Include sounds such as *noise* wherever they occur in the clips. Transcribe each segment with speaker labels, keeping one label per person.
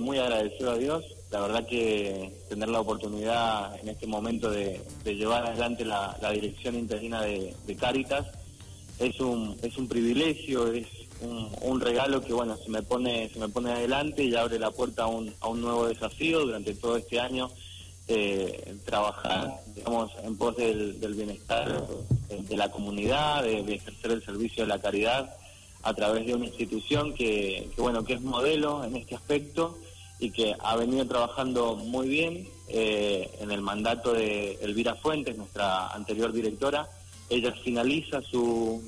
Speaker 1: muy agradecido a Dios. La verdad que tener la oportunidad en este momento de, llevar adelante la, dirección interina de, de, Cáritas es un, es un privilegio, es un, regalo que bueno se me pone se me pone adelante y abre la puerta a un, a un nuevo desafío durante todo este año eh, trabajar digamos en pos del, bienestar de la comunidad de, ejercer el servicio de la caridad a través de una institución que, bueno que es modelo en este aspecto y que ha venido trabajando muy bien eh, en el mandato de Elvira Fuentes nuestra anterior directora. Ella finaliza su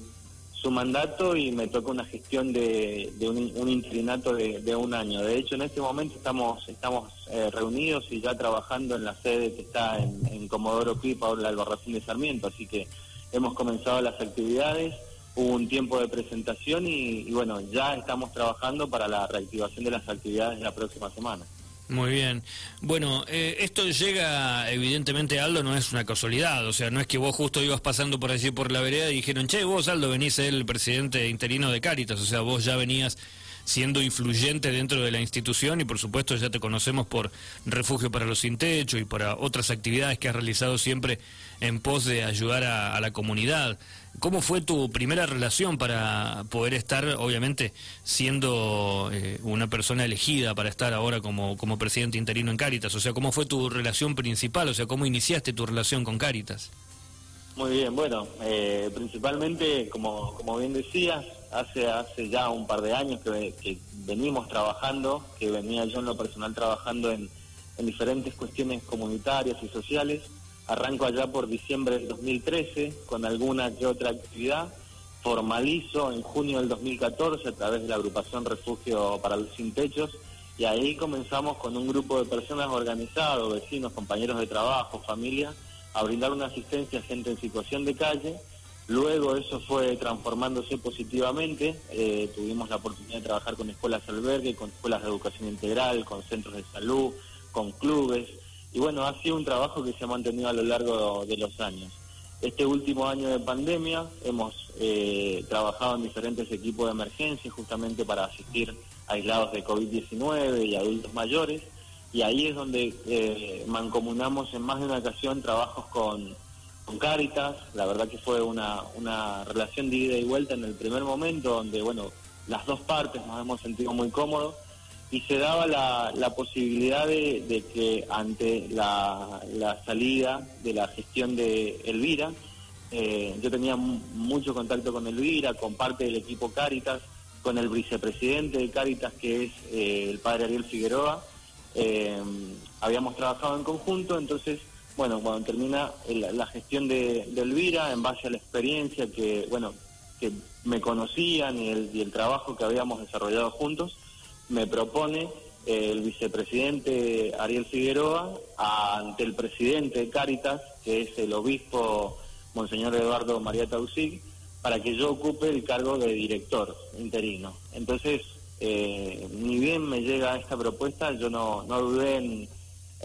Speaker 1: su mandato y me toca una gestión de, un, un, interinato de, un año. De hecho, en este momento estamos estamos eh, reunidos y ya trabajando en la sede que está en, Comodoro Pi, por la Albarracín de Sarmiento, así que hemos comenzado las actividades, un tiempo de presentación y, bueno, ya estamos trabajando para la reactivación de las actividades la próxima semana.
Speaker 2: Muy bien. Bueno, eh, esto llega, evidentemente, Aldo, no es una casualidad. O sea, no es que vos justo ibas pasando por allí por la vereda y dijeron, che, vos, Aldo, venís el presidente interino de Cáritas. O sea, vos ya venías siendo influyente dentro de la institución y por supuesto ya te conocemos por Refugio para los Sin Techo y para otras actividades que has realizado siempre en pos de ayudar a, la comunidad. ¿Cómo fue tu primera relación para poder estar, obviamente, siendo eh, una persona elegida para estar ahora como, como presidente interino en Cáritas? O sea, ¿cómo fue tu relación principal? O sea, ¿cómo iniciaste tu relación con Cáritas?
Speaker 1: Muy bien, bueno, eh, principalmente, como, como bien decías, hace hace ya un par de años que, venimos trabajando, que venía yo en lo personal trabajando en, en, diferentes cuestiones comunitarias y sociales. Arranco allá por diciembre del 2013 con alguna que otra actividad. Formalizo en junio del 2014 a través de la agrupación Refugio para los Sin Techos y ahí comenzamos con un grupo de personas organizados, vecinos, compañeros de trabajo, familia, a brindar una asistencia a gente en situación de calle. Luego eso fue transformándose positivamente. Eh, tuvimos la oportunidad de trabajar con escuelas albergue, con escuelas de educación integral, con centros de salud, con clubes. Y bueno, ha sido un trabajo que se ha mantenido a lo largo de los años. Este último año de pandemia hemos eh, trabajado en diferentes equipos de emergencia justamente para asistir aislados de COVID-19 y adultos mayores. Y ahí es donde eh, mancomunamos en más de una ocasión trabajos con, con Cáritas, la verdad que fue una, una relación de ida y vuelta en el primer momento, donde bueno, las dos partes nos hemos sentido muy cómodos y se daba la, la posibilidad de, que ante la, salida de la gestión de Elvira, eh, yo tenía mucho contacto con Elvira, con parte del equipo Cáritas, con el vicepresidente de Cáritas que es eh, el padre Ariel Figueroa, eh, habíamos trabajado en conjunto, entonces, bueno, cuando termina la gestión de, Elvira, en base a la experiencia que, bueno, que me conocían y el, y el trabajo que habíamos desarrollado juntos, me propone el vicepresidente Ariel Figueroa ante el presidente de Cáritas, que es el obispo Monseñor Eduardo María Tausig, para que yo ocupe el cargo de director interino. Entonces, eh, ni bien me llega esta propuesta, yo no, no dudé en,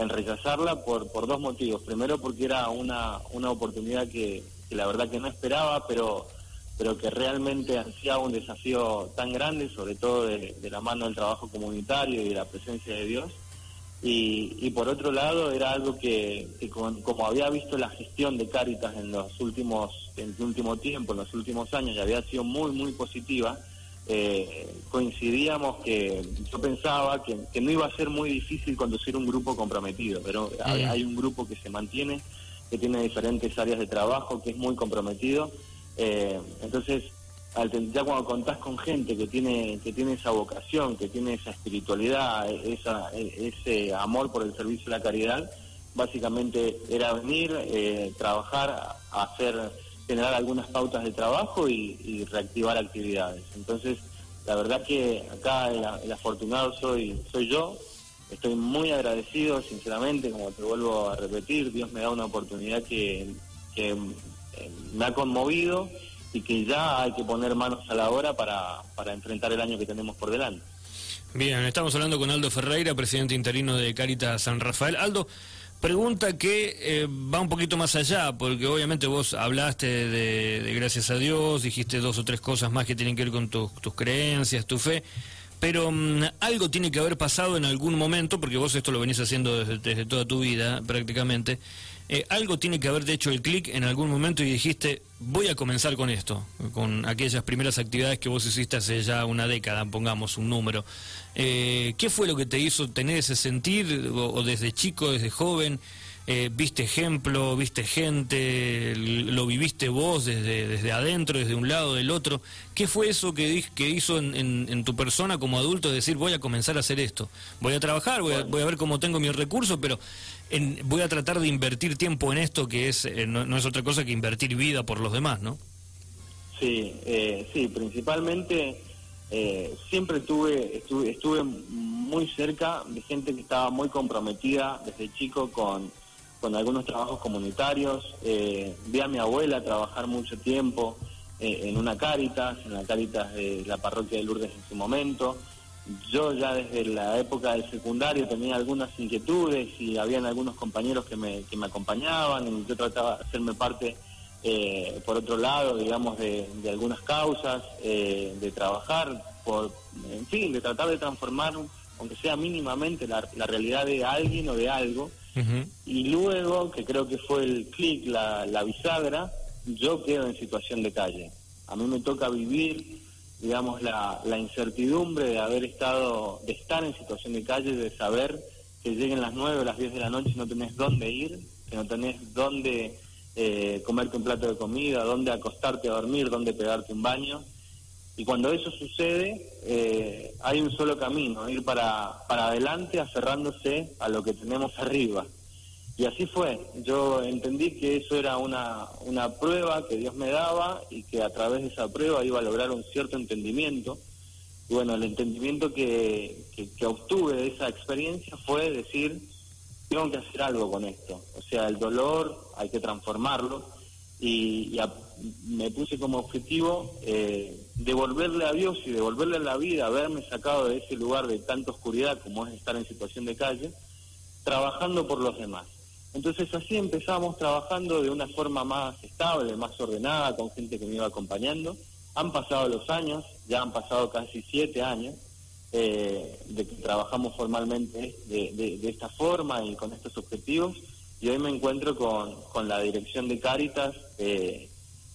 Speaker 1: rechazarla por, por dos motivos. Primero porque era una, una oportunidad que, la verdad que no esperaba, pero, pero que realmente ansiaba un desafío tan grande, sobre todo de, la mano del trabajo comunitario y de la presencia de Dios. Y, y por otro lado era algo que, como había visto la gestión de Cáritas en los últimos en el último tiempo, en los últimos años, y había sido muy, muy positiva, eh, coincidíamos que yo pensaba que, no iba a ser muy difícil conducir un grupo comprometido, pero hay, un grupo que se mantiene, que tiene diferentes áreas de trabajo, que es muy comprometido. Eh, entonces, ya cuando contás con gente que tiene que tiene esa vocación, que tiene esa espiritualidad, esa, ese amor por el servicio de la caridad, básicamente era venir, eh, trabajar, hacer generar algunas pautas de trabajo y, reactivar actividades. Entonces, la verdad que acá el, afortunado soy, soy yo, estoy muy agradecido, sinceramente, como te vuelvo a repetir, Dios me da una oportunidad que, que me ha conmovido y que ya hay que poner manos a la obra para, para enfrentar el año que tenemos por delante.
Speaker 2: Bien, estamos hablando con Aldo Ferreira, presidente interino de Caritas San Rafael. Aldo, Pregunta que eh, va un poquito más allá, porque obviamente vos hablaste de, gracias a Dios, dijiste dos o tres cosas más que tienen que ver con tus creencias, tu fe, Pero mm, algo tiene que haber pasado en algún momento, porque vos esto lo venís haciendo desde, toda tu vida prácticamente, eh, algo tiene que haber hecho el clic en algún momento y dijiste, voy a comenzar con esto, con aquellas primeras actividades que vos hiciste hace ya una década, pongamos un número. Eh, ¿Qué fue lo que te hizo tener ese sentir, o desde chico, desde joven? Eh, viste ejemplo, viste gente, lo viviste vos desde, desde adentro, desde un lado, del otro. ¿Qué fue eso que, que hizo en, tu persona como adulto decir voy a comenzar a hacer esto? Voy a trabajar, voy a, voy a ver cómo tengo mis recursos, pero voy a tratar de invertir tiempo en esto que es eh, no, es otra cosa que invertir vida por los demás, ¿no?
Speaker 1: Sí, eh, sí, principalmente siempre tuve, estuve, estuve muy cerca de gente que estaba muy comprometida desde chico con con algunos trabajos comunitarios. Eh, vi a mi abuela trabajar mucho tiempo eh, en una Cáritas, en la Cáritas de la parroquia de Lourdes en su momento. Yo ya desde la época del secundario tenía algunas inquietudes y habían algunos compañeros que me, que me acompañaban y yo trataba de hacerme parte, eh, por otro lado, digamos, de, algunas causas, de trabajar, por, en fin, de tratar de transformar, aunque sea mínimamente, la, la realidad de alguien o de algo y luego, que creo que fue el clic, la, la bisagra, yo quedo en situación de calle. A mí me toca vivir, digamos, la, la incertidumbre de haber estado, de estar en situación de calle, de saber que lleguen las 9 o las 10 de la noche y no tenés dónde ir, que no tenés dónde eh, comerte un plato de comida, dónde acostarte a dormir, dónde pegarte un baño. Y cuando eso sucede, eh, hay un solo camino, ir para, para adelante aferrándose a lo que tenemos arriba. Y así fue. Yo entendí que eso era una, una prueba que Dios me daba y que a través de esa prueba iba a lograr un cierto entendimiento. Y bueno, el entendimiento que, que, obtuve de esa experiencia fue decir, tengo que hacer algo con esto. O sea, el dolor hay que transformarlo y, me puse como objetivo eh, devolverle a Dios y devolverle a la vida, haberme sacado de ese lugar de tanta oscuridad como es estar en situación de calle, trabajando por los demás. Entonces así empezamos trabajando de una forma más estable, más ordenada, con gente que me iba acompañando. Han pasado los años, ya han pasado casi siete años eh, de que trabajamos formalmente de, esta forma y con estos objetivos. Y hoy me encuentro con, con la dirección de Cáritas eh,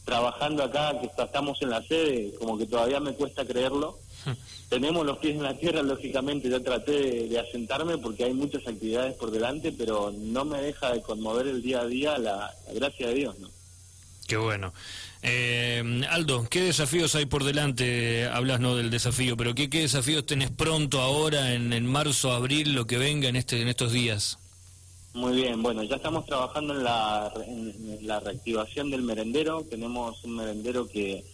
Speaker 1: trabajando acá, que estamos en la sede, como que todavía me cuesta creerlo. *laughs* Tenemos los pies en la tierra, lógicamente, ya traté de, asentarme porque hay muchas actividades por delante, pero no me deja de conmover el día a día la, gracia de Dios, ¿no?
Speaker 2: Qué bueno. Eh, Aldo, ¿qué desafíos hay por delante? Hablas no del desafío, pero ¿qué, qué desafíos tenés pronto ahora, en, en marzo, abril, lo que venga en, este, en estos días?
Speaker 1: Muy bien, bueno, ya estamos trabajando en la, en la reactivación del merendero. Tenemos un merendero que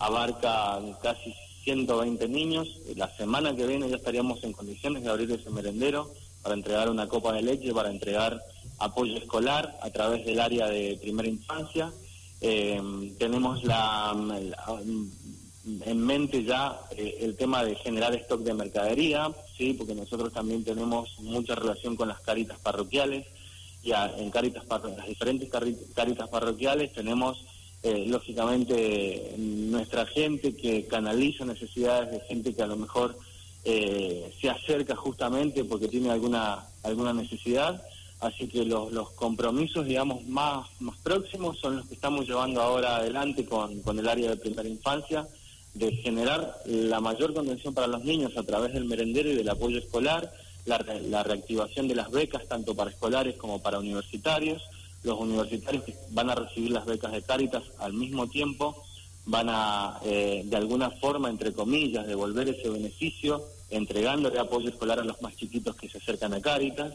Speaker 1: abarca casi 120 niños. La semana que viene ya estaríamos en condiciones de abrir ese merendero para entregar una copa de leche, para entregar apoyo escolar a través del área de primera infancia. Eh, tenemos la, en mente ya eh, el tema de generar stock de mercadería, sí, porque nosotros también tenemos mucha relación con las caritas parroquiales. Y en caritas las diferentes caritas parroquiales tenemos eh, lógicamente nuestra gente que canaliza necesidades de gente que a lo mejor eh, se acerca justamente porque tiene alguna alguna necesidad. Así que los, los compromisos digamos más más próximos son los que estamos llevando ahora adelante con, con el área de primera infancia de generar la mayor contención para los niños a través del merendero y del apoyo escolar, la, la reactivación de las becas tanto para escolares como para universitarios. Los universitarios que van a recibir las becas de Cáritas al mismo tiempo van a, eh, de alguna forma, entre comillas, devolver ese beneficio entregándole apoyo escolar a los más chiquitos que se acercan a Cáritas.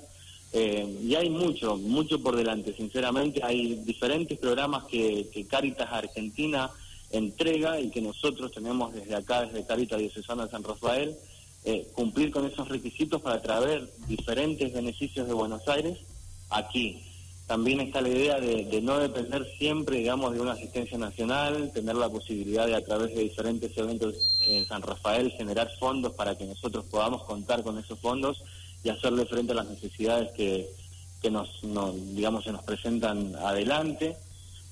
Speaker 1: Eh, y hay mucho, mucho por delante, sinceramente. Hay diferentes programas que, que Cáritas Argentina entrega y que nosotros tenemos desde acá, desde Carita Diocesana de San Rafael, eh, cumplir con esos requisitos para traer diferentes beneficios de Buenos Aires aquí. También está la idea de, no depender siempre, digamos, de una asistencia nacional, tener la posibilidad de a través de diferentes eventos en San Rafael generar fondos para que nosotros podamos contar con esos fondos y hacerle frente a las necesidades que, que nos, digamos, se nos presentan adelante.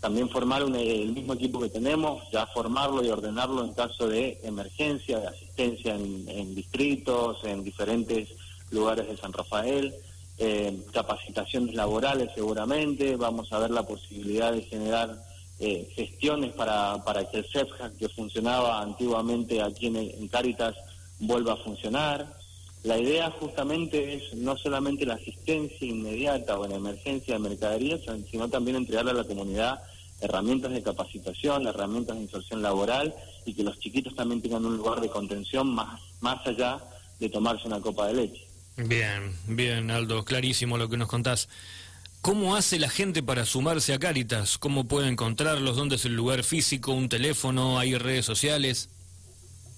Speaker 1: También formar el mismo equipo que tenemos, ya formarlo y ordenarlo en caso de emergencia, de asistencia en, distritos, en diferentes lugares de San Rafael, eh, capacitaciones laborales seguramente, vamos a ver la posibilidad de generar eh, gestiones para, que el CEFJA que funcionaba antiguamente aquí en, en Cáritas vuelva a funcionar. La idea justamente es no solamente la asistencia inmediata o en emergencia de mercadería, sino también entregarle a la comunidad herramientas de capacitación, herramientas de inserción laboral y que los chiquitos también tengan un lugar de contención más, más allá de tomarse una copa de leche.
Speaker 2: Bien, bien, Aldo, clarísimo lo que nos contás. ¿Cómo hace la gente para sumarse a Cáritas? ¿Cómo puede encontrarlos? ¿Dónde es el lugar físico? ¿Un teléfono? ¿Hay redes sociales?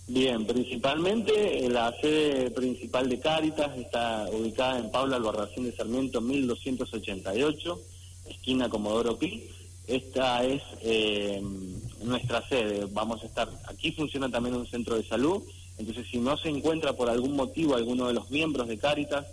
Speaker 1: Bien, principalmente la sede principal de Cáritas está ubicada en Paula Albarracín de Sarmiento 1288, esquina Comodoro Pi esta es eh, nuestra sede. Vamos a estar, aquí funciona también un centro de salud, entonces si no se encuentra por algún motivo alguno de los miembros de Cáritas,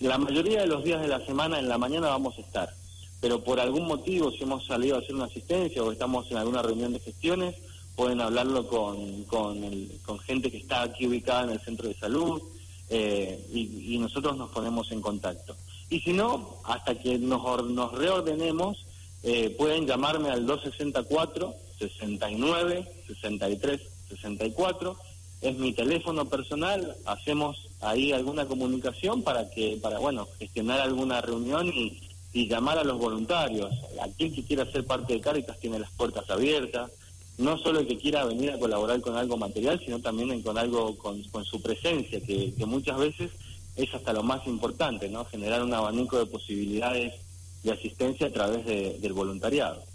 Speaker 1: la mayoría de los días de la semana en la mañana vamos a estar, pero por algún motivo si hemos salido a hacer una asistencia o estamos en alguna reunión de gestiones, pueden hablarlo con, con, gente que está aquí ubicada en el centro de salud eh, y, nosotros nos ponemos en contacto. Y si no, hasta que nos, nos reordenemos, eh, pueden llamarme al 264 69 63 64 es mi teléfono personal. Hacemos ahí alguna comunicación para que para bueno gestionar alguna reunión y, llamar a los voluntarios. Aquel que quiera ser parte de Caritas tiene las puertas abiertas. No solo el que quiera venir a colaborar con algo material sino también con algo con, su presencia que, que muchas veces es hasta lo más importante no generar un abanico de posibilidades de asistencia a través del voluntariado.